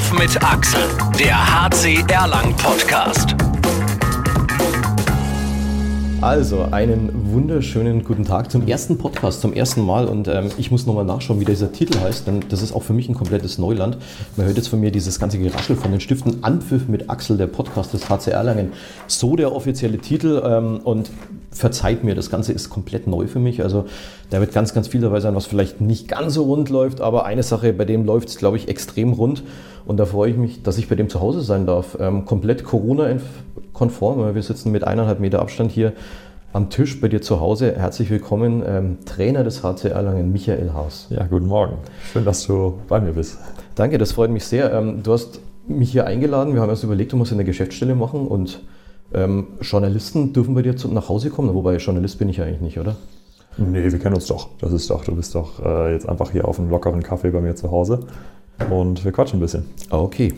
Anpfiff mit Axel, der HC Erlang Podcast. Also, einen wunderschönen guten Tag zum ersten Podcast, zum ersten Mal. Und ähm, ich muss nochmal nachschauen, wie dieser Titel heißt, denn das ist auch für mich ein komplettes Neuland. Man hört jetzt von mir dieses ganze Geraschel von den Stiften. Anpfiff mit Axel, der Podcast des HC Erlangen. So der offizielle Titel. Ähm, und verzeiht mir, das Ganze ist komplett neu für mich. Also, da wird ganz, ganz viel dabei sein, was vielleicht nicht ganz so rund läuft. Aber eine Sache, bei dem läuft es, glaube ich, extrem rund. Und da freue ich mich, dass ich bei dem zu Hause sein darf. Ähm, komplett Corona-konform. Wir sitzen mit eineinhalb Meter Abstand hier am Tisch bei dir zu Hause. Herzlich willkommen, ähm, Trainer des HC Erlangen, Michael Haas. Ja, guten Morgen. Schön, dass du bei mir bist. Danke, das freut mich sehr. Ähm, du hast mich hier eingeladen. Wir haben erst überlegt, du musst eine Geschäftsstelle machen und ähm, Journalisten dürfen bei dir zu, nach Hause kommen. Wobei Journalist bin ich eigentlich nicht, oder? Nee, wir kennen uns doch. Das ist doch, du bist doch äh, jetzt einfach hier auf einem lockeren Kaffee bei mir zu Hause und wir quatschen ein bisschen. Okay.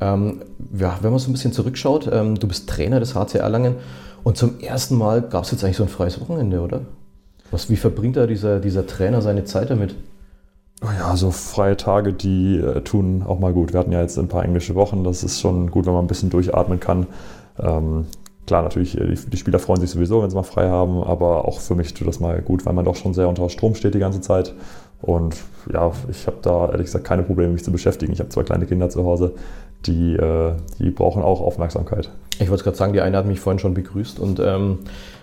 Ähm, ja, wenn man so ein bisschen zurückschaut, ähm, du bist Trainer des HC Erlangen und zum ersten Mal gab es jetzt eigentlich so ein freies Wochenende, oder? Was, wie verbringt da dieser, dieser Trainer seine Zeit damit? Oh ja, so freie Tage, die äh, tun auch mal gut. Wir hatten ja jetzt ein paar englische Wochen. Das ist schon gut, wenn man ein bisschen durchatmen kann. Ähm, klar, natürlich, äh, die, Spieler freuen sich sowieso, wenn sie mal frei haben, aber auch für mich tut das mal gut, weil man doch schon sehr unter Strom steht die ganze Zeit. Und ja, ich habe da ehrlich gesagt keine Probleme, mich zu beschäftigen. Ich habe zwei kleine Kinder zu Hause, die, äh, die brauchen auch Aufmerksamkeit. Ich wollte gerade sagen, die eine hat mich vorhin schon begrüßt und ähm,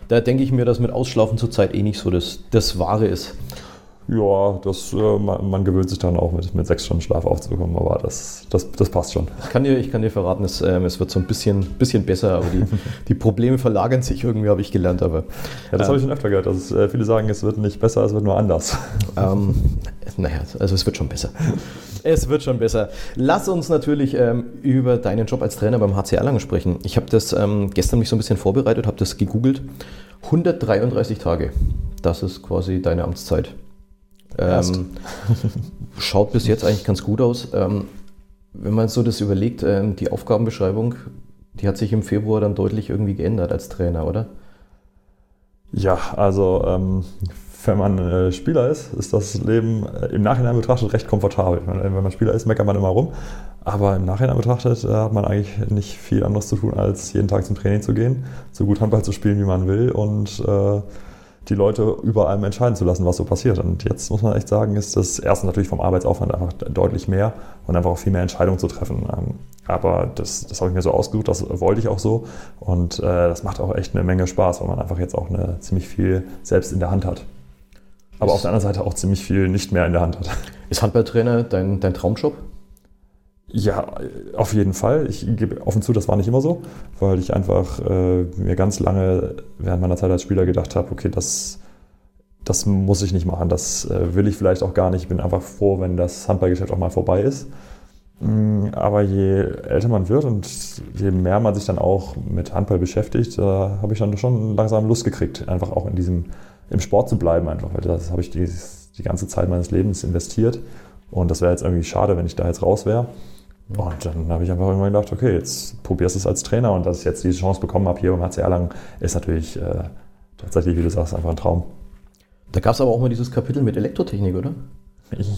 da denke ich mir, dass mit Ausschlafen zurzeit eh nicht so das, das Wahre ist. Ja, das, äh, man, man, gewöhnt sich dann auch mit, mit sechs Stunden Schlaf aufzukommen, aber das, das, das passt schon. Ich kann dir, ich kann dir verraten, es, ähm, es wird so ein bisschen, bisschen besser, aber die, die Probleme verlagern sich irgendwie, habe ich gelernt. Aber, ja, das ähm, habe ich schon öfter gehört. Also, äh, viele sagen, es wird nicht besser, es wird nur anders. Ähm, naja, also es wird schon besser. Es wird schon besser. Lass uns natürlich ähm, über deinen Job als Trainer beim HC Erlangen sprechen. Ich habe das ähm, gestern mich so ein bisschen vorbereitet, habe das gegoogelt. 133 Tage, das ist quasi deine Amtszeit. Ähm, schaut bis jetzt eigentlich ganz gut aus. Ähm, wenn man so das überlegt, ähm, die Aufgabenbeschreibung, die hat sich im Februar dann deutlich irgendwie geändert als Trainer, oder? Ja, also ähm, wenn man äh, Spieler ist, ist das Leben äh, im Nachhinein betrachtet recht komfortabel. Wenn man Spieler ist, meckert man immer rum. Aber im Nachhinein betrachtet äh, hat man eigentlich nicht viel anderes zu tun, als jeden Tag zum Training zu gehen, so gut Handball zu spielen, wie man will und äh, die Leute über einem entscheiden zu lassen, was so passiert. Und jetzt muss man echt sagen, ist das erstens natürlich vom Arbeitsaufwand einfach deutlich mehr und einfach auch viel mehr Entscheidungen zu treffen. Ähm, aber das, das habe ich mir so ausgesucht, das wollte ich auch so. Und äh, das macht auch echt eine Menge Spaß, weil man einfach jetzt auch eine, ziemlich viel selbst in der Hand hat. Aber auf der anderen Seite auch ziemlich viel nicht mehr in der Hand hat. Ist Handballtrainer dein, dein Traumjob? Ja, auf jeden Fall. Ich gebe offen zu, das war nicht immer so, weil ich einfach äh, mir ganz lange während meiner Zeit als Spieler gedacht habe, okay, das, das muss ich nicht machen, das äh, will ich vielleicht auch gar nicht. Ich bin einfach froh, wenn das Handballgeschäft auch mal vorbei ist. Mm, aber je älter man wird und je mehr man sich dann auch mit Handball beschäftigt, da habe ich dann schon langsam Lust gekriegt, einfach auch in diesem, im Sport zu bleiben, einfach, weil das habe ich die, die ganze Zeit meines Lebens investiert. Und das wäre jetzt irgendwie schade, wenn ich da jetzt raus wäre. Und dann habe ich einfach irgendwann gedacht, okay, jetzt probierst du es als Trainer und dass ich jetzt diese Chance bekommen habe hier beim HC Erlangen, ist natürlich äh, tatsächlich, wie du sagst, einfach ein Traum. Da gab es aber auch mal dieses Kapitel mit Elektrotechnik, oder?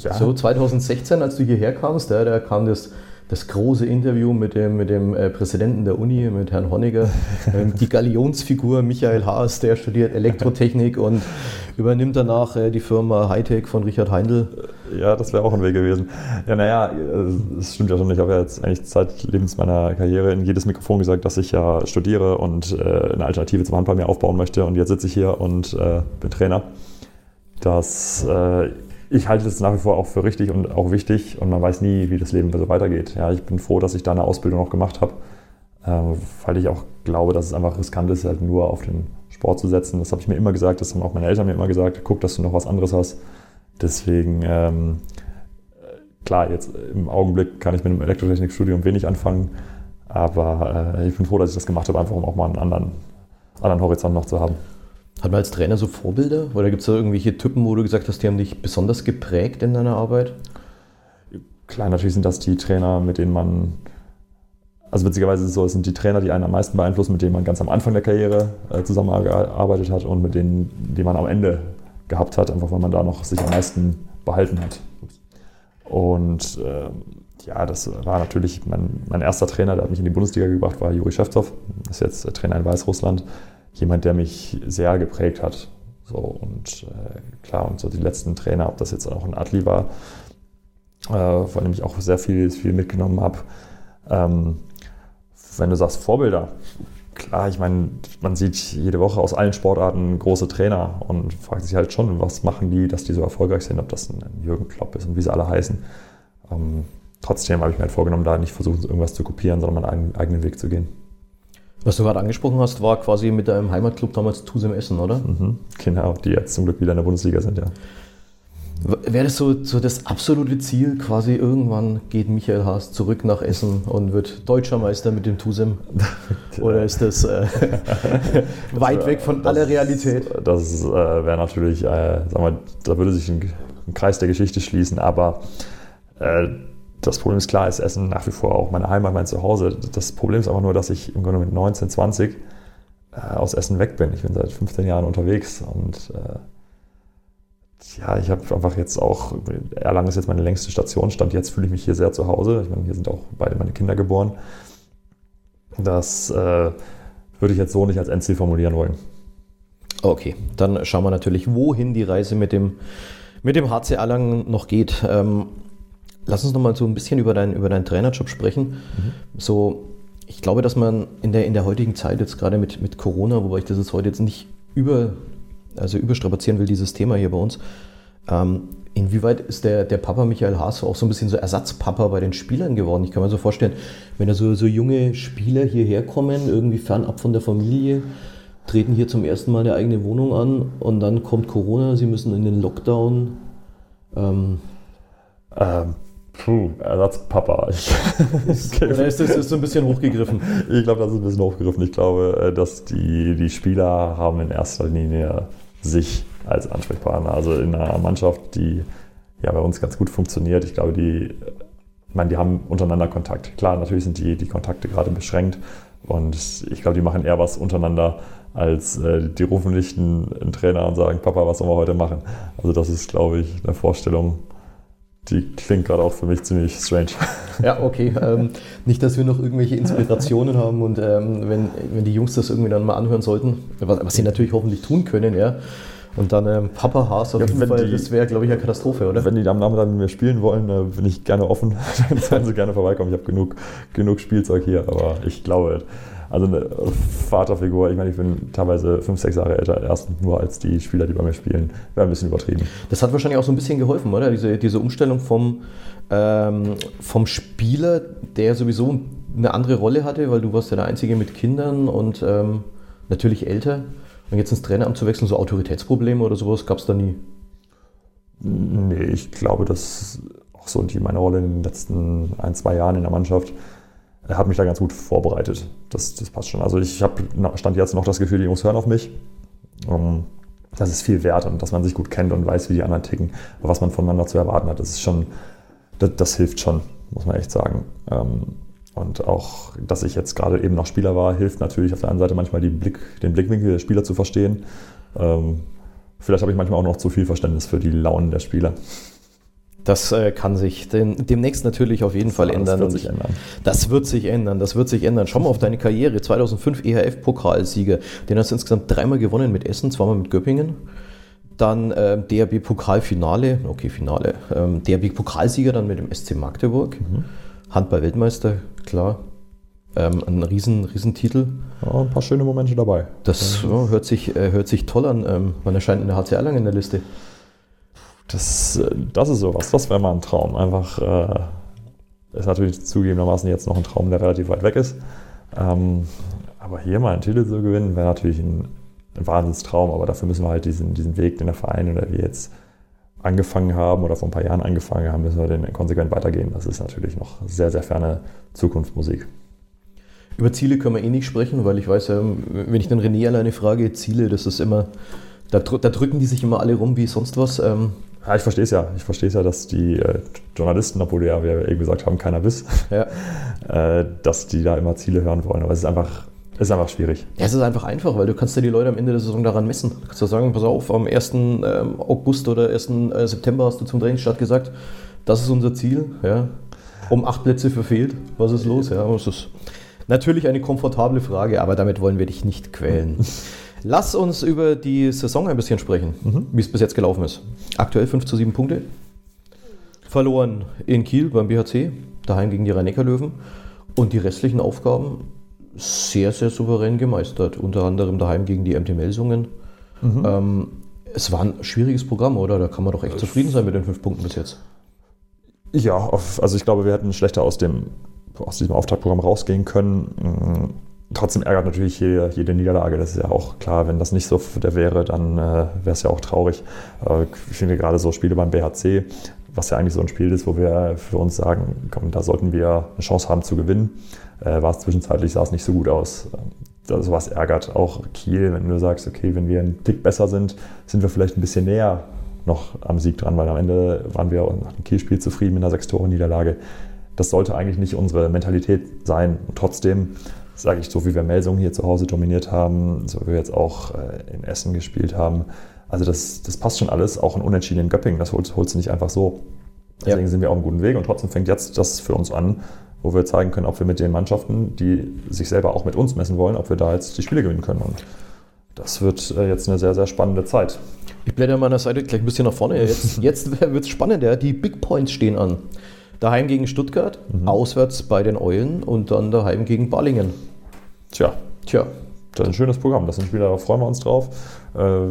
Ja. So 2016, als du hierher kamst, da, da kam das das große Interview mit dem, mit dem äh, Präsidenten der Uni, mit Herrn Honegger, ähm, die Galionsfigur Michael Haas, der studiert Elektrotechnik und übernimmt danach äh, die Firma Hightech von Richard Heindl. Ja, das wäre auch ein Weg gewesen. Ja, naja, es stimmt ja schon. Ich habe ja jetzt eigentlich zeitlebens meiner Karriere in jedes Mikrofon gesagt, dass ich ja studiere und äh, eine Alternative zum Handball mir aufbauen möchte. Und jetzt sitze ich hier und äh, bin Trainer. Das äh, ich halte es nach wie vor auch für richtig und auch wichtig und man weiß nie, wie das Leben so weitergeht. Ja, ich bin froh, dass ich da eine Ausbildung noch gemacht habe, äh, weil ich auch glaube, dass es einfach riskant ist, halt nur auf den Sport zu setzen. Das habe ich mir immer gesagt, das haben auch meine Eltern mir immer gesagt, guck, dass du noch was anderes hast. Deswegen, ähm, klar, jetzt im Augenblick kann ich mit einem Elektrotechnikstudium wenig anfangen, aber äh, ich bin froh, dass ich das gemacht habe, einfach um auch mal einen anderen, anderen Horizont noch zu haben. Hat man als Trainer so Vorbilder? Oder gibt es da irgendwelche Typen, wo du gesagt hast, die haben dich besonders geprägt in deiner Arbeit? Klar, natürlich sind das die Trainer, mit denen man, also witzigerweise ist es so, es sind die Trainer, die einen am meisten beeinflussen, mit denen man ganz am Anfang der Karriere äh, zusammengearbeitet hat und mit denen, die man am Ende gehabt hat, einfach weil man da noch sich am meisten behalten hat. Und äh, ja, das war natürlich mein, mein erster Trainer, der hat mich in die Bundesliga gebracht, war Juri Schewtsov, ist jetzt Trainer in Weißrussland. Jemand, der mich sehr geprägt hat. So, und äh, klar, und so die letzten Trainer, ob das jetzt auch ein Adli war, äh, von dem ich auch sehr viel, viel mitgenommen habe. Ähm, wenn du sagst Vorbilder, klar, ich meine, man sieht jede Woche aus allen Sportarten große Trainer und fragt sich halt schon, was machen die, dass die so erfolgreich sind, ob das ein Jürgen Klopp ist und wie sie alle heißen. Ähm, trotzdem habe ich mir halt vorgenommen, da nicht versuchen, irgendwas zu kopieren, sondern meinen eigenen Weg zu gehen. Was du gerade angesprochen hast, war quasi mit deinem Heimatclub damals Tusem Essen, oder? Mhm, genau, die jetzt zum Glück wieder in der Bundesliga sind, ja. Wäre das so, so das absolute Ziel, quasi irgendwann geht Michael Haas zurück nach Essen und wird Deutscher Meister mit dem Tusem? Oder ist das äh, weit weg von das, aller Realität? Das äh, wäre natürlich, äh, sag mal, da würde sich ein, ein, Kreis der Geschichte schließen, aber äh, das Problem ist klar, ist Essen nach wie vor auch meine Heimat, mein Zuhause. Das Problem ist einfach nur, dass ich im Grunde mit 19, 20 äh, aus Essen weg bin. Ich bin seit 15 Jahren unterwegs und äh, ja, ich habe einfach jetzt auch, Erlangen ist jetzt meine längste Station, stand jetzt fühle ich mich hier sehr zu Hause. Ich meine, hier sind auch beide meine Kinder geboren. Das äh, würde ich jetzt so nicht als Endziel formulieren wollen. Okay, dann schauen wir natürlich, wohin die Reise mit dem, mit dem HC Erlangen noch geht. Ähm, lass uns noch mal so ein bisschen über, dein, über deinen Trainerjob sprechen. Mhm. So, ich glaube, dass man in der, in der heutigen Zeit, jetzt gerade mit, mit Corona, wobei ich das jetzt heute jetzt nicht über also überstrapazieren will, dieses Thema hier bei uns. Ähm, inwieweit ist der, der Papa Michael Haas auch so ein bisschen so Ersatzpapa bei den Spielern geworden? Ich kann mir so vorstellen, wenn da so, so junge Spieler hierher kommen, irgendwie fernab von der Familie, treten hier zum ersten Mal eine eigene Wohnung an und dann kommt Corona, sie müssen in den Lockdown. Ähm, ähm, Puh, Ersatzpapa. okay. Oder ist das ist so ein bisschen hochgegriffen? Ich glaube, das ist ein bisschen hochgegriffen. Ich glaube, äh, dass die, die Spieler haben in erster Linie sich als Ansprechpartner. Also in einer Mannschaft, die ja bei uns ganz gut funktioniert. Ich glaube, die, ich meine, die haben untereinander Kontakt. Klar, natürlich sind die, die Kontakte gerade beschränkt und ich glaube, die machen eher was untereinander, als äh, die rufen nicht einen, einen Trainer und sagen, Papa, was sollen wir heute machen? Also das ist, glaube ich, eine Vorstellung, die klingt gerade auch für mich ziemlich strange. Ja, okay. Ähm, nicht, dass wir noch irgendwelche Inspirationen haben und ähm, wenn, wenn die Jungs das irgendwie dann mal anhören sollten, was, was sie natürlich hoffentlich tun können, ja. Und dann ähm, Papa Haas auf ja, jeden Fall, die, das wäre, glaube ich, eine Katastrophe, oder? Wenn die am Nachmittag mit mir spielen wollen, äh, bin ich gerne offen. dann sollen sie gerne vorbeikommen. Ich habe genug, genug Spielzeug hier, aber ich glaube, also eine Vaterfigur, ich meine, ich bin teilweise fünf, sechs Jahre älter, erst nur als die Spieler, die bei mir spielen, wäre ein bisschen übertrieben. Das hat wahrscheinlich auch so ein bisschen geholfen, oder? Diese, diese Umstellung vom, ähm, vom Spieler, der sowieso eine andere Rolle hatte, weil du warst ja der Einzige mit Kindern und ähm, natürlich älter. Und jetzt ins Traineramt zu wechseln, so Autoritätsprobleme oder sowas gab es da nie? Nee, ich glaube, dass auch so die meine Rolle in den letzten ein, zwei Jahren in der Mannschaft er hat mich da ganz gut vorbereitet. Das, das passt schon. Also ich habe stand jetzt noch das Gefühl, die Jungs hören auf mich. Um, das ist viel wert und dass man sich gut kennt und weiß, wie die anderen ticken, was man voneinander zu erwarten hat. Das ist schon, das, das hilft schon, muss man echt sagen. Ähm, und auch, dass ich jetzt gerade eben noch Spieler war, hilft natürlich auf der einen Seite manchmal Blick, den Blickwinkel der Spieler zu verstehen. Ähm, vielleicht habe ich manchmal auch noch zu viel Verständnis für die Launen der Spieler. Das äh, kann sich dem, demnächst natürlich auf jeden Fall ändern. Das wird sich ändern. Das wird sich ändern, das wird sich ändern. Schau mal auf deine Karriere. 2005 EHF-Pokalsieger. Den hast du insgesamt dreimal gewonnen mit Essen, zweimal mit Göppingen. Dann äh, DRB-Pokalfinale, okay, Finale. Ähm, DRB-Pokalsieger dann mit dem SC Magdeburg. Mhm. Handball-Weltmeister, klar. Ähm, ein riesen, Riesentitel. Ja, ein paar schöne Momente dabei. Das ja, hört, sich, äh, hört sich toll an. Ähm, man erscheint in der HCR lang in der Liste. Das, äh, das ist sowas, das wäre mal ein Traum. Einfach äh, ist natürlich zugegebenermaßen jetzt noch ein Traum, der relativ weit weg ist. Ähm, aber hier mal einen Titel zu gewinnen, wäre natürlich ein, ein Wahnsinnstraum, aber dafür müssen wir halt diesen, diesen Weg, den der Verein oder wir jetzt angefangen haben oder vor ein paar Jahren angefangen haben, müssen wir den konsequent weitergehen. Das ist natürlich noch sehr, sehr ferne Zukunftsmusik. Über Ziele können wir eh nicht sprechen, weil ich weiß wenn ich den René alleine frage, Ziele, das ist immer, da, da drücken die sich immer alle rum wie sonst was. Ähm, ja, ich verstehe es ja. Ich verstehe es ja, dass die äh, Journalisten, obwohl ja, wir eben gesagt haben, keiner wiss, ja. äh, dass die da immer Ziele hören wollen. Aber es ist einfach, ist einfach schwierig. Ja, es ist einfach einfach, weil du kannst ja die Leute am Ende der Saison daran messen. Du kannst ja sagen, pass auf, am 1. Ähm, August oder 1. Äh, September hast du zum Trainingsstart gesagt, das ist unser Ziel. Ja. Um acht Plätze verfehlt. Was ist los? Ja, was ist natürlich eine komfortable Frage, aber damit wollen wir dich nicht quälen. Lass uns über die Saison ein bisschen sprechen, mhm. wie es bis jetzt gelaufen ist. Aktuell 5 zu 7 Punkte. Verloren in Kiel beim BHC, daheim gegen die Rhein-Neckar-Löwen. Und die restlichen Aufgaben sehr, sehr souverän gemeistert. Unter anderem daheim gegen die MT Melsungen. Mhm. Ähm, es war ein schwieriges Programm, oder? Da kann man doch echt zufrieden sein mit den fünf Punkten bis jetzt. Ja, also ich glaube, wir hätten schlechter aus, dem, aus diesem Auftaktprogramm rausgehen können trotzdem ärgert natürlich jede, jede, Niederlage. Das ist ja auch klar, wenn das nicht so der wäre, dann äh, wäre es ja auch traurig. Äh, ich finde gerade so Spiele beim BHC, was ja eigentlich so ein Spiel ist, wo wir für uns sagen, komm, da sollten wir eine Chance haben zu gewinnen, äh, war es zwischenzeitlich, sah es nicht so gut aus. Äh, sowas ärgert auch Kiel, wenn du sagst, okay, wenn wir einen Tick besser sind, sind wir vielleicht ein bisschen näher noch am Sieg dran, weil am Ende waren wir nach dem Kiel-Spiel zufrieden mit einer Sechs-Tore-Niederlage. Das sollte eigentlich nicht unsere Mentalität sein. Und trotzdem sage ich, so wie wir Melsungen hier zu Hause dominiert haben, so wie wir jetzt auch äh, in Essen gespielt haben. Also das, das passt schon alles, auch ein Unentschieden in Göppingen, das holst, holst du nicht einfach so. Deswegen ja. sind wir auf einem guten Weg und trotzdem fängt jetzt das für uns an, wo wir zeigen können, ob wir mit den Mannschaften, die sich selber auch mit uns messen wollen, ob wir da jetzt die Spiele gewinnen können. Und das wird äh, jetzt eine sehr, sehr spannende Zeit. Ich blätter meiner Seite gleich ein bisschen nach vorne. Jetzt, jetzt wird es spannender. Die Big Points stehen an. Daheim gegen Stuttgart, mhm. auswärts bei den Eulen und dann daheim gegen Ballingen. Tja, tja, das ist ein schönes Programm. Das sind Spiele, da freuen wir uns drauf. Äh,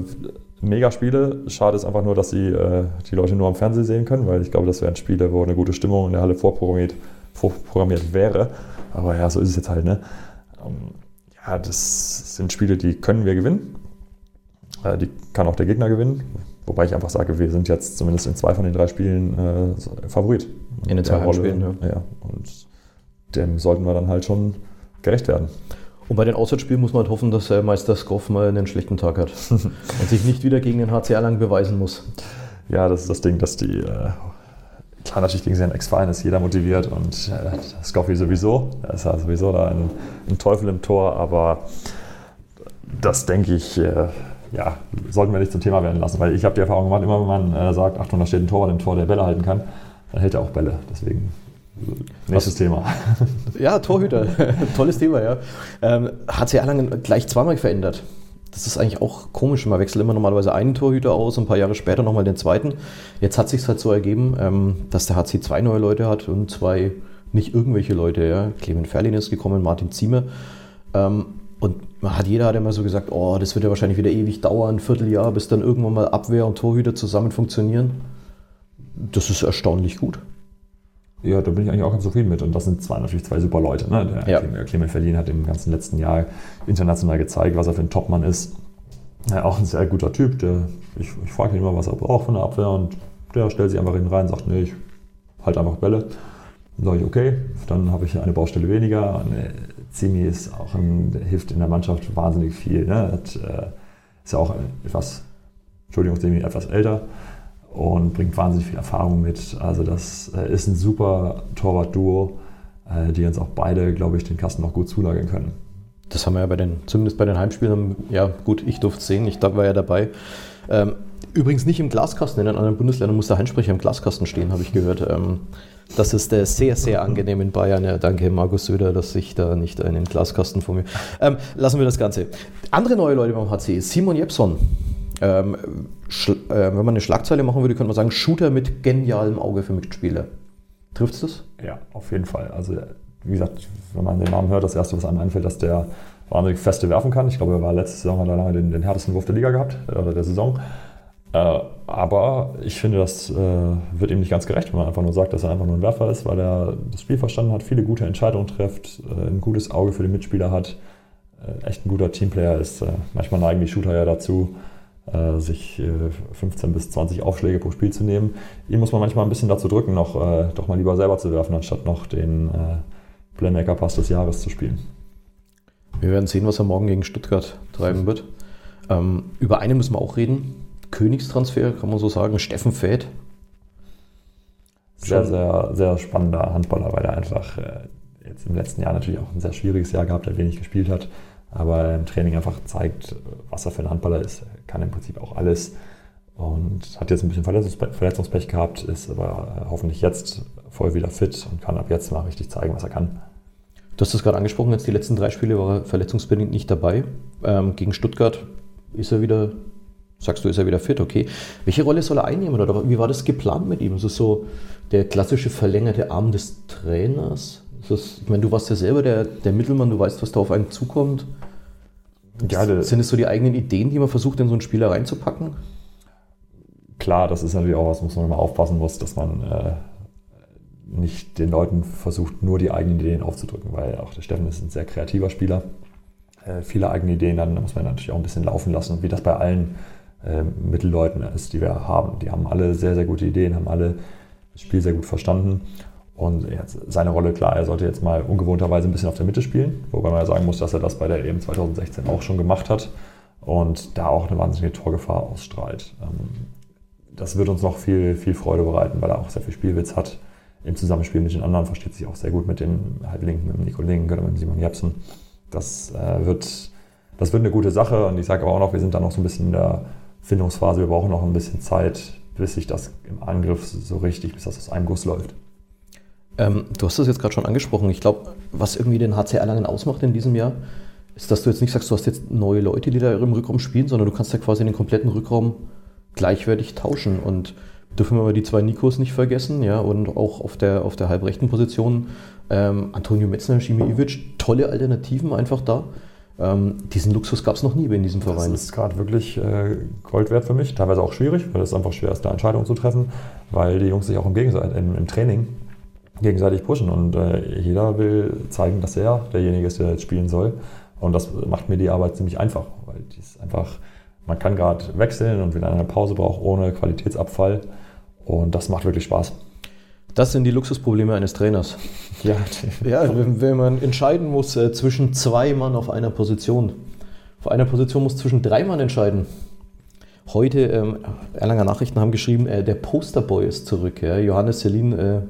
mega Spiele. Schade ist einfach nur, dass sie äh, die Leute nur am Fernsehen sehen können, weil ich glaube, das wären Spiele, wo eine gute Stimmung in der Halle vorprogrammiert, vorprogrammiert wäre. Aber ja, so ist es jetzt halt. Ne? Ähm, ja, das sind Spiele, die können wir gewinnen. Äh, die kann auch der Gegner gewinnen. Wobei ich einfach sage, wir sind jetzt zumindest in zwei von den drei Spielen äh, Favorit. In den zwei Heimspielen, ja. ja. Und dem sollten wir dann halt schon gerecht werden. Und bei den Auswärtsspielen muss man halt hoffen, dass Meister Skoff mal einen schlechten Tag hat und sich nicht wieder gegen den HCR lang beweisen muss. Ja, das ist das Ding, dass die, äh, klar natürlich gegen seinen Ex-Verein ist jeder motiviert und äh, Skoffi sowieso, er ist ja sowieso da ein, ein, Teufel im Tor, aber das denke ich, äh, ja, sollten wir nicht zum Thema werden lassen, weil ich habe die Erfahrung gemacht, immer wenn man äh, sagt, Achtung, da steht ein Torwart im Tor, der Bälle halten kann, dann hält er auch Bälle, deswegen Nächstes? Thema. Ja, Torhüter. Tolles Thema, ja. Ähm, hat sich Erlangen gleich zweimal verändert. Das ist eigentlich auch komisch. Man wechselt immer normalerweise einen Torhüter aus und ein paar Jahre später nochmal den zweiten. Jetzt hat sich halt so ergeben, ähm, dass der HC zwei neue Leute hat und zwei nicht irgendwelche Leute. Ja. Clement Ferlin ist gekommen, Martin Zieme. Ähm, und hat jeder hat immer so gesagt, oh, das wird ja wahrscheinlich wieder ewig dauern, ein Vierteljahr, bis dann irgendwann mal Abwehr und Torhüter zusammen funktionieren. Das ist erstaunlich gut. Ja, da bin ich eigentlich auch ganz zufrieden mit. Und das sind zwar natürlich zwei super Leute. Ne? Der ja. Clement Verlin hat im ganzen letzten Jahr international gezeigt, was er für ein Topmann ist. Ja, auch ein sehr guter Typ. Der, ich, ich frage ihn immer, was er braucht von der Abwehr und der stellt sich einfach hinten rein und sagt, nee, ich halte einfach Bälle. Dann sage ich, okay, dann habe ich eine Baustelle weniger. Und, Zimi ist auch ein, hilft in der Mannschaft wahnsinnig viel. Ne? Hat, äh, ist ja auch etwas, Entschuldigung, Zimi etwas älter und bringt wahnsinnig viel Erfahrung mit. Also das äh, ist ein super Torwart-Duo, äh, die uns auch beide, glaube ich, den Kasten noch gut zulagern können. Das haben wir ja bei den, zumindest bei den Heimspielen, ja gut, ich durfte es sehen, ich war ja dabei. Ähm, übrigens nicht im Glaskasten, in den anderen Bundesländern muss der Heinsprecher im Glaskasten stehen, habe ich gehört. Ähm, das ist äh, sehr, sehr angenehm in Bayern. Ja, danke, Markus Söder, dass ich da nicht einen Glaskasten vor mir. Ähm, lassen wir das Ganze. Andere neue Leute beim HC, Simon Jepson ähm, äh, wenn man eine Schlagzeile machen würde, könnte man sagen, Shooter mit genialem Auge für Mitspieler. Trifft es das? Ja, auf jeden Fall. Also, wie gesagt, wenn man den Namen hört, das Erste, was einem einfällt, dass der wahnsinnig feste werfen kann. Ich glaube, er war letzte Saison, hat er lange den, den härtesten Wurf der Liga gehabt, äh, oder der Saison. Äh, aber ich finde, das äh, wird ihm nicht ganz gerecht, wenn man einfach nur sagt, dass er einfach nur ein Werfer ist, weil er das Spiel verstanden hat, viele gute Entscheidungen trifft, äh, ein gutes Auge für die Mitspieler hat, echt ein guter Teamplayer ist. Manchmal neigen die Shooter ja dazu, sich 15 äh, bis 20 Aufschläge pro Spiel zu nehmen. Ihn muss man manchmal ein bisschen dazu drücken, noch doch mal lieber selber zu werfen, anstatt noch den Playmaker-Pass des Jahres zu spielen. Wir werden sehen, was er morgen gegen Stuttgart treiben wird. Ähm, über einen müssen wir auch reden. Königstransfer, kann man so sagen. Steffen Fäth. Sehr, sehr, sehr spannender Handballer, weil er einfach äh, jetzt im letzten Jahr natürlich auch ein sehr schwieriges Jahr gehabt hat, wenig gespielt hat aber im Training einfach zeigt, was er für ein Handballer ist. Er kann im Prinzip auch alles und hat jetzt ein bisschen Verletzungspech gehabt, ist aber hoffentlich jetzt voll wieder fit und kann ab jetzt mal richtig zeigen, was er kann. Du hast es gerade angesprochen, jetzt die letzten drei Spiele war er verletzungsbedingt nicht dabei. Ähm, gegen Stuttgart ist er wieder, sagst du, ist er wieder fit, okay. Welche Rolle soll er einnehmen oder wie war das geplant mit ihm? Ist es so der klassische verlängerte Arm des Trainers? Das, ich meine, du warst ja selber der, der Mittelmann, du weißt, was da auf einen zukommt. Ja, Sind es so die eigenen Ideen, die man versucht, in so einen Spieler reinzupacken? Klar, das ist natürlich auch was, muss man immer aufpassen muss, dass man äh, nicht den Leuten versucht, nur die eigenen Ideen aufzudrücken, weil auch der Steffen ist ein sehr kreativer Spieler. Äh, viele eigene Ideen, dann muss man natürlich auch ein bisschen laufen lassen. Und wie das bei allen Mittelleuten ist, die wir haben. Die haben alle sehr, sehr gute Ideen, haben alle das Spiel sehr gut verstanden. Und seine Rolle, klar, er sollte jetzt mal ungewohnterweise ein bisschen auf der Mitte spielen, wobei man ja sagen muss, dass er das bei der EM 2016 auch schon gemacht hat und da auch eine wahnsinnige Torgefahr ausstrahlt. Ähm, das wird uns noch viel, viel Freude bereiten, weil er auch sehr viel Spielwitz hat. Im Zusammenspiel mit den anderen versteht sich auch sehr gut mit dem Halblinken, mit dem Nico Link oder mit dem Simon Jepsen. Das, äh, wird, das wird eine gute Sache und ich sage aber auch noch, wir sind da noch so ein bisschen in der Findungsphase. Wir brauchen noch ein bisschen Zeit, bis sich das im Angriff so richtig, bis das aus einem Guss läuft. Ähm, du hast das jetzt gerade schon angesprochen. Ich glaube, was irgendwie den HC Erlangen ausmacht in diesem Jahr, ist, dass du jetzt nicht sagst, du hast jetzt neue Leute, die da im Rückraum spielen, sondern du kannst ja quasi den kompletten Rückraum gleichwertig tauschen. Und dürfen wir aber die zwei Nikos nicht vergessen, ja, und auch auf der, auf der halbrechten Position ähm, Antonio Metzner, Schimi Ivic, tolle Alternativen einfach da. Ähm, diesen Luxus gab es noch nie in diesem Verein. Das ist gerade wirklich äh, Gold wert für mich, teilweise auch schwierig, weil es einfach schwer ist, da Entscheidungen zu treffen, weil die Jungs sich auch im, Gegensatz, im, im Training gegenseitig pushen und äh, jeder will zeigen, dass er derjenige ist, der jetzt spielen soll. Und das macht mir die Arbeit ziemlich einfach, weil die ist einfach, man kann gerade wechseln und wenn einer eine Pause braucht ohne Qualitätsabfall und das macht wirklich Spaß. Das sind die Luxusprobleme eines Trainers. Ja, ja wenn, wenn man entscheiden muss äh, zwischen zwei Mann auf einer Position. Auf einer Position muss zwischen drei Mann entscheiden. Heute, ähm, Erlanger Nachrichten haben geschrieben, äh, der Posterboy ist zurück. Ja? Johannes Selin äh,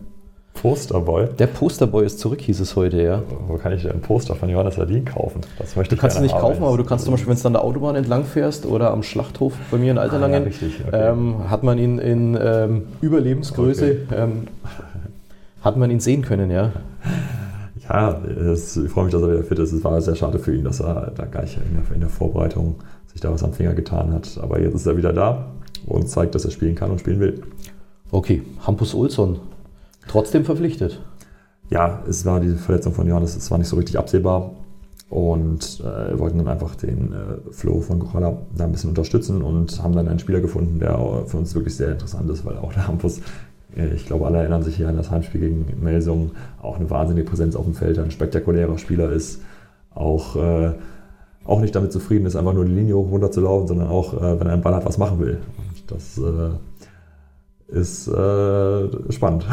Posterboy? Der Posterboy ist zurück, hieß es heute, ja. Wo kann ich denn ein Poster von Johannes Sardin kaufen? Das möchte du kannst es nicht kaufen, aber du kannst zum Beispiel, wenn es dann der Autobahn entlang fährst oder am Schlachthof bei mir in Alterlangen, ah, ja, richtig, okay. ähm, hat man ihn in ähm, Überlebensgröße, okay. ähm, hat man ihn sehen können, ja. Ja, es, ich freue mich, dass er wieder fit ist. Es war sehr schade für ihn, dass er da gleich in der, in der Vorbereitung sich da was am Finger getan hat. Aber jetzt ist er wieder da und zeigt, dass er spielen kann und spielen will. Okay, Hampus Olsson Trotzdem verpflichtet. Ja, es war diese Verletzung von Johannes, es war nicht so richtig absehbar. Und äh, wir wollten dann einfach den äh, Flow von Kochalla da ein bisschen unterstützen und haben dann einen Spieler gefunden, der für uns wirklich sehr interessant ist, weil auch der Hampus, äh, ich glaube, alle erinnern sich hier an das Heimspiel gegen Melsung, auch eine wahnsinnige Präsenz auf dem Feld, ein spektakulärer Spieler ist, auch, äh, auch nicht damit zufrieden ist, einfach nur die Linie hoch runter zu laufen, sondern auch, äh, wenn er einen Ball hat, was machen will. Und das äh, ist spannend.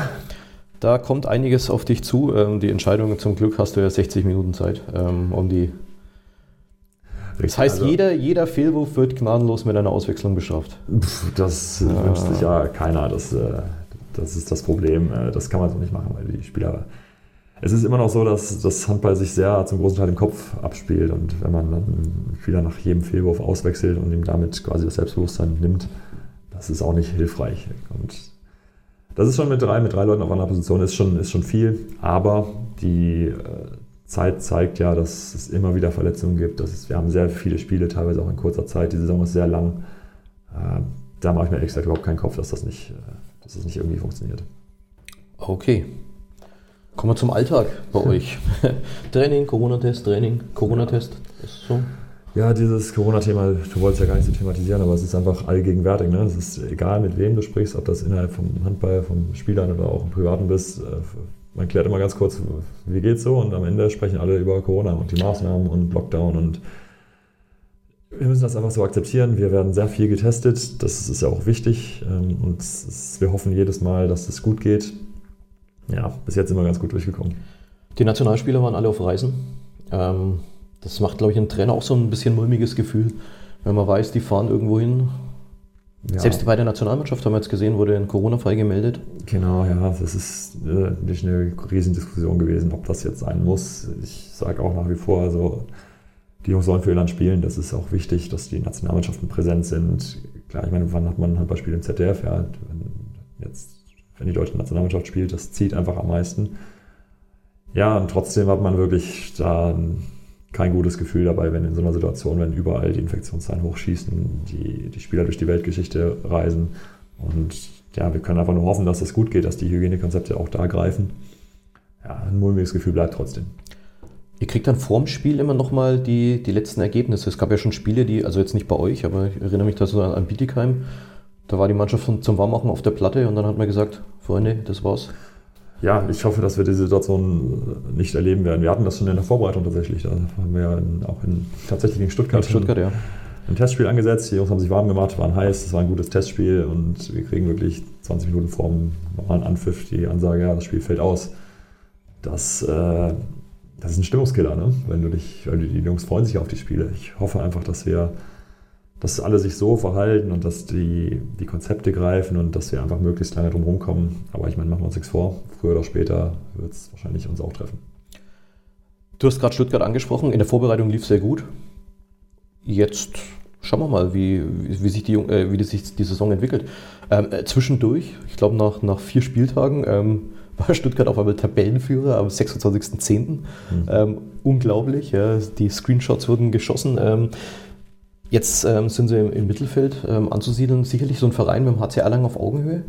Da kommt einiges auf dich zu. Ähm, die Entscheidung, zum Glück hast du ja 60 Minuten Zeit, ähm, um die. Das heißt, also, jeder, jeder Fehlwurf wird gnadenlos mit einer Auswechslung bestraft. Das ah. wünscht sich ja keiner. Das, äh, das ist das Problem. Äh, das kann man so nicht machen, weil die Spieler. Es ist immer noch so, dass das Handball sich sehr zum großen Teil im Kopf abspielt. Und wenn man dann einen Spieler nach jedem Fehlwurf auswechselt und ihm damit quasi das Selbstbewusstsein nimmt, das ist auch nicht hilfreich. Und das ist schon mit drei, mit drei Leuten auf einer Position, ist schon, ist schon viel, aber die äh, Zeit zeigt ja, dass es immer wieder Verletzungen gibt. Das ist, wir haben sehr viele Spiele, teilweise auch in kurzer Zeit. Die Saison ist sehr lang. Äh, da mache ich mir ehrlich gesagt überhaupt keinen Kopf, dass das nicht, äh, dass das nicht irgendwie funktioniert. Okay. Kommen wir zum Alltag bei euch. Training, Corona-Test, Training, Corona-Test. Ist so. Ja, dieses Corona-Thema, du wolltest ja gar nicht so thematisieren, aber es ist einfach allgegenwärtig. Ne? Es ist egal, mit wem du sprichst, ob das innerhalb vom Handball, vom Spielern oder auch im Privaten bist. Äh, man klärt immer ganz kurz, wie geht's so? Und am Ende sprechen alle über Corona und die Maßnahmen und Lockdown und wir müssen das einfach so akzeptieren. Wir werden sehr viel getestet. Das ist ja auch wichtig. Ähm, und wir hoffen jedes Mal, dass es gut geht. Ja, bis jetzt sind wir ganz gut durchgekommen. Die Nationalspieler waren alle auf Reisen. Ähm, das macht, glaube ich, einen Trainer auch so ein bisschen mulmiges Gefühl, wenn man weiß, die fahren irgendwo hin. Ja. Selbst bei der Nationalmannschaft haben wir jetzt gesehen, wurde in Corona-frei gemeldet. Genau, ja, das ist äh, nicht eine Riesendiskussion gewesen, ob das jetzt sein muss. Ich sage auch nach wie vor, also die Jungs sollen für ihr Land spielen. Das ist auch wichtig, dass die Nationalmannschaften präsent sind. klar, ich meine, wann hat man ein Handballspiel im ZDF? Ja, wenn, jetzt, wenn die deutsche Nationalmannschaft spielt, das zieht einfach am meisten. Ja, und trotzdem hat man wirklich da kein gutes Gefühl dabei, wenn in so einer Situation, wenn überall die Infektionszahlen hochschießen, die, die Spieler durch die Weltgeschichte reisen. Und ja, wir können einfach nur hoffen, dass das gut geht, dass die Hygienekonzepte auch da greifen. Ja, ein mulmiges Gefühl bleibt trotzdem. Ihr kriegt dann vorm Spiel immer nochmal die, die letzten Ergebnisse. Es gab ja schon Spiele, die, also jetzt nicht bei euch, aber ich erinnere mich da so an, an Bietigheim. Da war die Mannschaft zum Warmmachen auf der Platte und dann hat man gesagt, Freunde, das war's ja, ich hoffe, dass wir diese Situation nicht erleben werden. Wir hatten das schon in der Vorbereitung tatsächlich. Da haben wir ja in, auch in, tatsächlich in Stuttgart, Stuttgart ein, ja. ein Testspiel angesetzt. Die Jungs haben sich warm gemacht, waren heiß, es war ein gutes Testspiel und wir kriegen wirklich 20 Minuten vor dem normalen Anpfiff die Ansage, ja, das Spiel fällt aus. Das, äh, das ist ein Stimmungskiller, ne? Wenn du dich, weil die Jungs freuen sich auf die Spiele. Ich hoffe einfach, dass wir dass alle sich so verhalten und dass die, die Konzepte greifen und dass wir einfach möglichst lange drum kommen. Aber ich meine, machen wir uns nichts vor. Früher oder später wird es wahrscheinlich uns auch treffen. Du hast gerade Stuttgart angesprochen. In der Vorbereitung lief es sehr gut. Jetzt schauen wir mal, wie, wie, sich, die, äh, wie sich die Saison entwickelt. Ähm, äh, zwischendurch, ich glaube nach, nach vier Spieltagen, ähm, war Stuttgart auf einmal Tabellenführer am 26.10. Mhm. Ähm, unglaublich, ja, die Screenshots wurden geschossen. Ähm, Jetzt ähm, sind sie im, im Mittelfeld ähm, anzusiedeln. Sicherlich so ein Verein mit dem HC Erlangen auf Augenhöhe?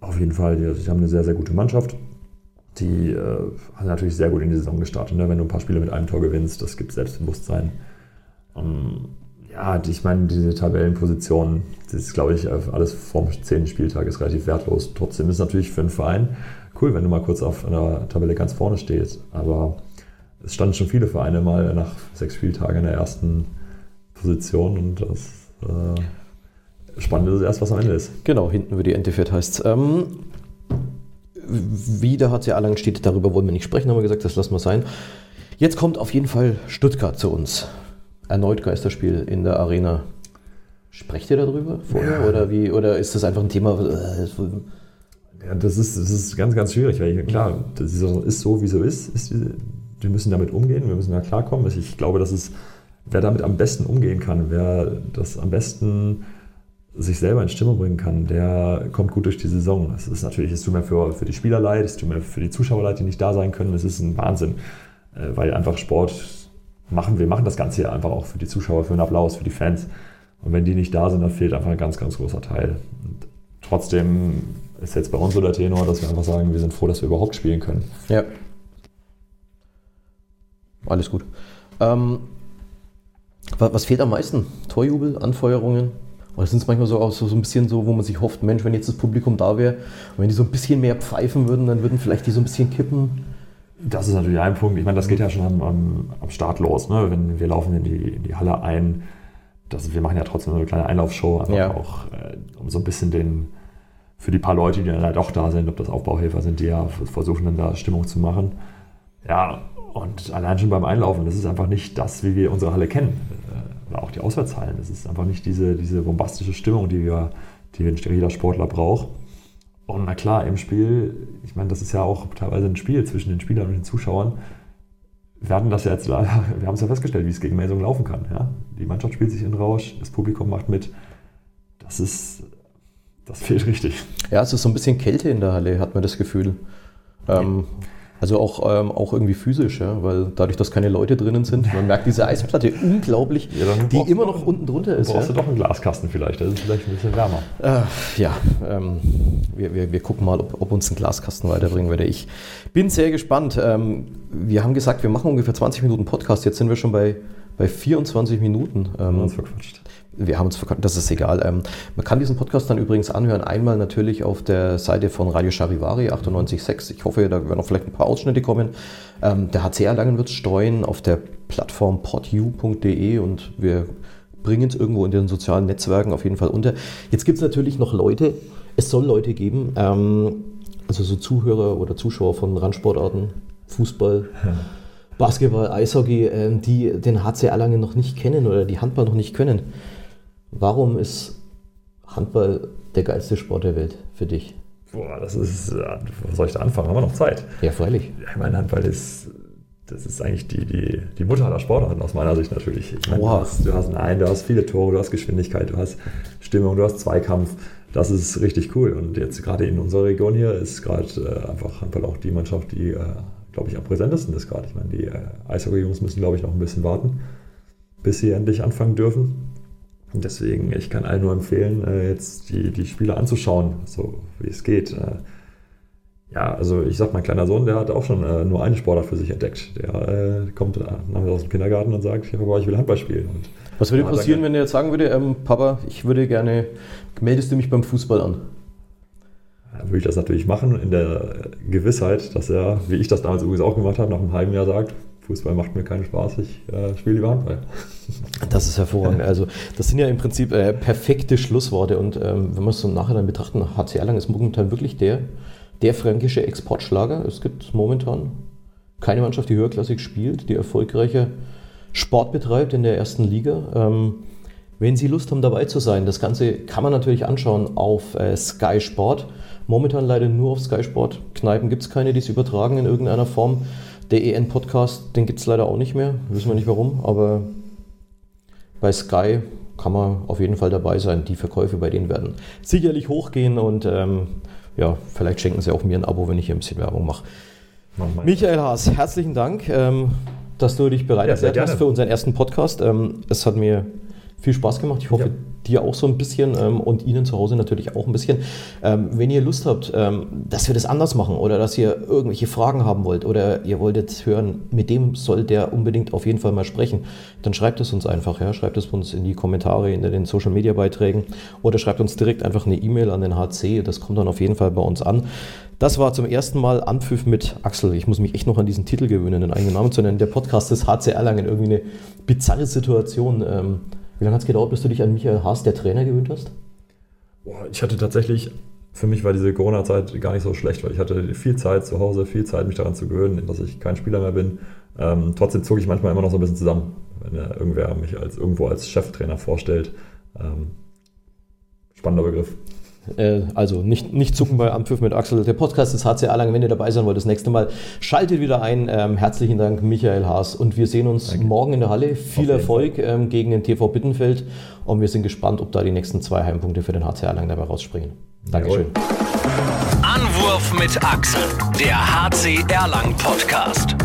Auf jeden Fall. Die haben eine sehr, sehr gute Mannschaft. Die äh, hat natürlich sehr gut in die Saison gestartet. Ne? Wenn du ein paar Spiele mit einem Tor gewinnst, das gibt Selbstbewusstsein. Um, ja, die, ich meine, diese Tabellenposition, das ist, glaube ich, alles vorm 10. Spieltag ist relativ wertlos. Trotzdem ist es natürlich für einen Verein cool, wenn du mal kurz auf einer Tabelle ganz vorne stehst. Aber es standen schon viele Vereine mal nach sechs Spieltagen in der ersten Position und das äh, Spannende ist erst, was am Ende ist. Genau, hinten wie die Ente fährt heißt ähm, Wie der HC Erlangen steht, darüber wollen wir nicht sprechen, haben wir gesagt, das lassen wir sein. Jetzt kommt auf jeden Fall Stuttgart zu uns. Erneut Geisterspiel in der Arena. Sprecht ihr darüber vorher ja. oder, wie, oder ist das einfach ein Thema? Äh, ja, das ist, das ist ganz, ganz schwierig, weil ich, klar, das ist so, wie so ist. ist wir müssen damit umgehen, wir müssen da klarkommen. Ich glaube, das ist wer damit am besten umgehen kann, wer das am besten sich selber in Stimmung bringen kann, der kommt gut durch die Saison. Es ist natürlich, es tut mir für, für die Spieler leid, es tut mir für die Zuschauer leid, die nicht da sein können. Es ist ein Wahnsinn, äh, weil einfach Sport machen, wir machen das Ganze hier einfach auch für die Zuschauer, für einen Applaus, für die Fans. Und wenn die nicht da sind, dann fehlt einfach ein ganz, ganz großer Teil. Und trotzdem ist jetzt bei uns so der Tenor, dass wir einfach sagen, wir sind froh, dass wir überhaupt spielen können. Ja. Alles gut. Ähm, was fehlt am meisten? Torjubel, Anfeuerungen? Oder sind es manchmal so, auch so, so ein bisschen so, wo man sich hofft, Mensch, wenn jetzt das Publikum da wäre und wenn die so ein bisschen mehr pfeifen würden, dann würden vielleicht die so ein bisschen kippen? Das ist natürlich ein Punkt. Ich meine, das geht ja schon am, am, am Start los. Ne? Wenn wir laufen in die, in die Halle ein, das, wir machen ja trotzdem eine kleine Einlaufshow, einfach ja. auch, äh, um so ein bisschen den, für die paar Leute, die dann halt auch da sind, ob das Aufbauhelfer sind, die ja versuchen dann da Stimmung zu machen. Ja, und allein schon beim Einlaufen, das ist einfach nicht das, wie wir unsere Halle kennen. Oder auch die Auswärtshallen. Das ist einfach nicht diese, diese bombastische Stimmung, die, wir, die jeder Sportler braucht. Und na klar, im Spiel, ich meine, das ist ja auch teilweise ein Spiel zwischen den Spielern und den Zuschauern. Wir hatten das ja jetzt, wir haben es ja festgestellt, wie es gegen Melsung laufen kann. Ja? Die Mannschaft spielt sich in Rausch, das Publikum macht mit. Das ist, das fehlt richtig. Ja, es ist so ein bisschen Kälte in der Halle, hat man das Gefühl. Ähm, also auch, ähm, auch irgendwie physisch, ja, weil dadurch, dass keine Leute drinnen sind, man merkt diese Eisplatte unglaublich, ja, die immer noch unten drunter ist. Brauchst ja. du doch einen Glaskasten vielleicht, das ist vielleicht ein bisschen wärmer. Äh, ja, ähm, wir, wir, wir gucken mal, ob, ob uns ein Glaskasten weiterbringen würde. Ich bin sehr gespannt. Ähm, wir haben gesagt, wir machen ungefähr 20 Minuten Podcast, jetzt sind wir schon bei, bei 24 Minuten. Ähm, uns verquatscht wir haben uns verkauft, das ist egal. Ähm, man kann diesen Podcast dann übrigens anhören, einmal natürlich auf der Seite von Radio Charivari 98.6. Ich hoffe, da werden noch vielleicht ein paar Ausschnitte kommen. Ähm, der HC Erlangen wird streuen auf der Plattform podu.de und wir bringen es irgendwo in den sozialen Netzwerken auf jeden Fall unter. Jetzt gibt es natürlich noch Leute, es soll Leute geben, ähm, also so Zuhörer oder Zuschauer von Randsportarten, Fußball. Ja. Basketball, Eishockey, äh, die den HC Erlangen noch nicht kennen oder die Handball noch nicht können. Warum ist Handball der geilste Sport der Welt für dich? Boah, das ist, wo soll ich da anfangen? Haben wir noch Zeit? Ja, freilich. Ich meine, Handball ist, das ist eigentlich die, die, die Mutter aller Sportarten aus meiner Sicht natürlich. Ich meine, du, hast, du hast ein, du hast viele Tore, du hast Geschwindigkeit, du hast Stimmung, du hast Zweikampf. Das ist richtig cool. Und jetzt gerade in unserer Region hier ist gerade äh, einfach Handball auch die Mannschaft, die, äh, glaube ich, am präsentesten ist gerade. Ich meine, die äh, Eishockey-Jungs müssen, glaube ich, noch ein bisschen warten, bis sie endlich anfangen dürfen. Und deswegen, ich kann allen nur empfehlen, äh, jetzt die, die Spiele anzuschauen, so wie es geht. Äh, ja, also ich sag, mein kleiner Sohn, der hat auch schon äh, nur eine Sportart für sich entdeckt. Der kommt nachher aus dem Kindergarten und sagt, Papa, ich will Handball spielen. Und Was würde passieren, wenn er jetzt sagen würde, ähm, Papa, ich würde gerne, meldest du mich beim Fußball an? Dann würde ich das natürlich machen, in der Gewissheit, dass er, wie ich das damals übrigens auch gemacht habe, nach einem halben Jahr sagt, Fußball macht mir keinen Spaß, ich äh, spiele lieber Handball. Das ist hervorragend. Also das sind ja im Prinzip äh, perfekte Schlussworte und ähm, wenn wir es so nachher dann betrachten, HC Erlangen ist momentan wirklich der, der fränkische Exportschlager. Es gibt momentan keine Mannschaft, die höherklassig spielt, die erfolgreicher Sport betreibt in der ersten Liga. Ähm, wenn Sie Lust haben, dabei zu sein, das Ganze kann man natürlich anschauen auf äh, Sky Sport. Momentan leider nur auf Sky Sport. Kneipen gibt es keine, die es übertragen in irgendeiner Form. Der EN-Podcast, den gibt es leider auch nicht mehr. Wissen wir nicht warum, aber bei Sky kann man auf jeden Fall dabei sein. Die Verkäufe bei denen werden sicherlich hochgehen und ähm, ja, vielleicht schenken sie auch mir ein Abo, wenn ich hier ein bisschen Werbung mache. Michael Haas, herzlichen Dank, ähm, dass du dich bereit Ja, erklärt hast für unseren ersten Podcast. Ähm, es hat mir viel Spaß gemacht. Ich hoffe, Ja. dir auch so ein bisschen ähm, und Ihnen zu Hause natürlich auch ein bisschen. Ähm, wenn ihr Lust habt, ähm, dass wir das anders machen oder dass ihr irgendwelche Fragen haben wollt oder ihr wolltet hören, mit dem soll der unbedingt auf jeden Fall mal sprechen, dann schreibt es uns einfach. Ja? Schreibt es uns in die Kommentare, in den Social Media Beiträgen oder schreibt uns direkt einfach eine E-Mail an den HC. Das kommt dann auf jeden Fall bei uns an. Das war zum ersten Mal Anpfiff mit Axel. Ich muss mich echt noch an diesen Titel gewöhnen, den eigenen Namen zu nennen. Der Podcast des HC Erlangen. Irgendwie eine bizarre Situation. Wie lange hat es gedauert, bis du dich an Michael Haas, der Trainer, gewöhnt hast? Boah, ich hatte tatsächlich, für mich war diese Corona-Zeit gar nicht so schlecht, weil ich hatte viel Zeit zu Hause, viel Zeit, mich daran zu gewöhnen, dass ich kein Spieler mehr bin. Ähm, trotzdem zog ich manchmal immer noch so ein bisschen zusammen, wenn äh, irgendwer mich als, irgendwo als Cheftrainer vorstellt. Ähm, spannender Begriff. Äh, also nicht, nicht zucken bei Anpfiff mit Axel. Der Podcast des HC Erlangen. Wenn ihr dabei sein wollt, das nächste Mal schaltet wieder ein. Ähm, herzlichen Dank, Michael Haas. Und wir sehen uns Danke. morgen in der Halle. Viel Erfolg ähm, gegen den TV Bittenfeld. Und wir sind gespannt, ob da die nächsten zwei Heimpunkte für den HC Erlangen dabei rausspringen. Dankeschön. Jawohl. Anwurf mit Axel, der HC Erlang Podcast.